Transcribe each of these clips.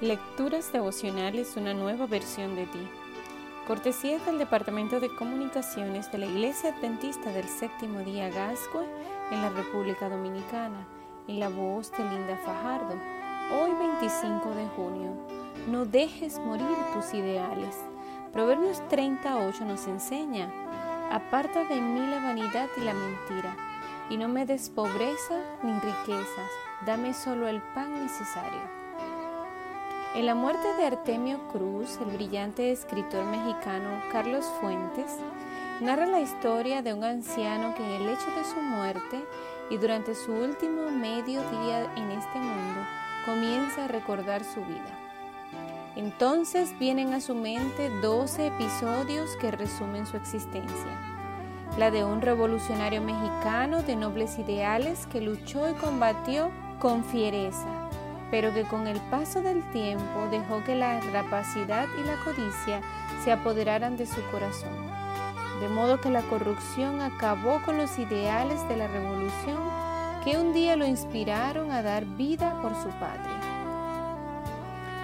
Lecturas devocionales, una nueva versión de ti. Cortesía del Departamento de Comunicaciones de la Iglesia Adventista del Séptimo Día Gascue en la República Dominicana, en la voz de Linda Fajardo. Hoy 25 de junio, no dejes morir tus ideales. Proverbios 38 nos enseña, aparta de mí la vanidad y la mentira, y no me des pobreza ni riquezas, dame solo el pan necesario. En la muerte de Artemio Cruz, el brillante escritor mexicano Carlos Fuentes narra la historia de un anciano que en el hecho de su muerte y durante su último medio día en este mundo comienza a recordar su vida. Entonces vienen a su mente 12 episodios que resumen su existencia. La de un revolucionario mexicano de nobles ideales que luchó y combatió con fiereza pero que con el paso del tiempo dejó que la rapacidad y la codicia se apoderaran de su corazón, de modo que la corrupción acabó con los ideales de la revolución que un día lo inspiraron a dar vida por su patria.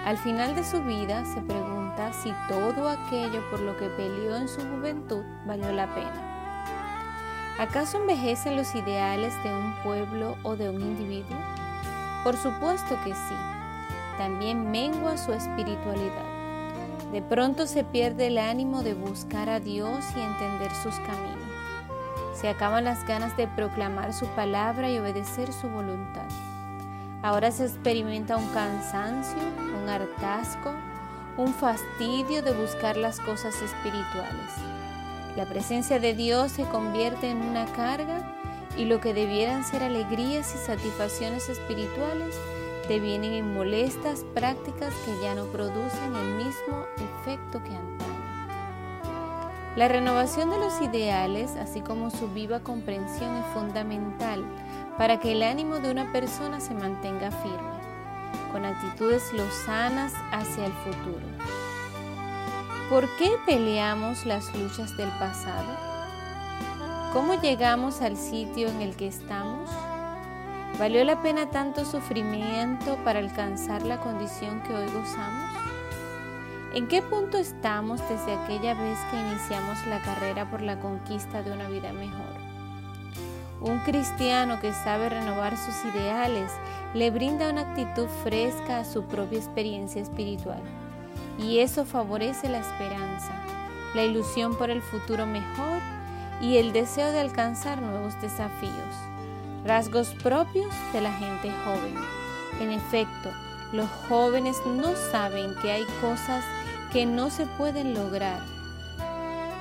Al final de su vida se pregunta si todo aquello por lo que peleó en su juventud valió la pena. ¿Acaso envejecen los ideales de un pueblo o de un individuo? Por supuesto que sí. También mengua su espiritualidad. De pronto se pierde el ánimo de buscar a Dios y entender sus caminos. Se acaban las ganas de proclamar su palabra y obedecer su voluntad. Ahora se experimenta un cansancio, un hartazgo, un fastidio de buscar las cosas espirituales. La presencia de Dios se convierte en una carga y lo que debieran ser alegrías y satisfacciones espirituales devienen en molestas prácticas que ya no producen el mismo efecto que antaño. La renovación de los ideales, así como su viva comprensión, es fundamental para que el ánimo de una persona se mantenga firme, con actitudes lozanas hacia el futuro. ¿Por qué peleamos las luchas del pasado? ¿Cómo llegamos al sitio en el que estamos? ¿Valió la pena tanto sufrimiento para alcanzar la condición que hoy gozamos? ¿En qué punto estamos desde aquella vez que iniciamos la carrera por la conquista de una vida mejor? Un cristiano que sabe renovar sus ideales le brinda una actitud fresca a su propia experiencia espiritual y eso favorece la esperanza, la ilusión por el futuro mejor y el deseo de alcanzar nuevos desafíos, rasgos propios de la gente joven. En efecto, los jóvenes no saben que hay cosas que no se pueden lograr.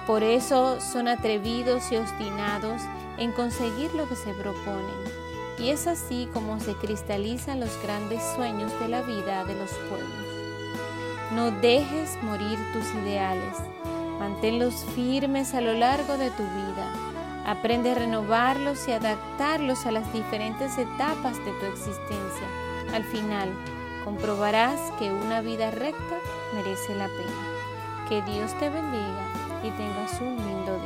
Por eso son atrevidos y obstinados en conseguir lo que se proponen. Y es así como se cristalizan los grandes sueños de la vida de los pueblos. No dejes morir tus ideales Manténlos firmes a lo largo de tu vida. Aprende a renovarlos y adaptarlos a las diferentes etapas de tu existencia. Al final, comprobarás que una vida recta merece la pena. Que Dios te bendiga y tengas un lindo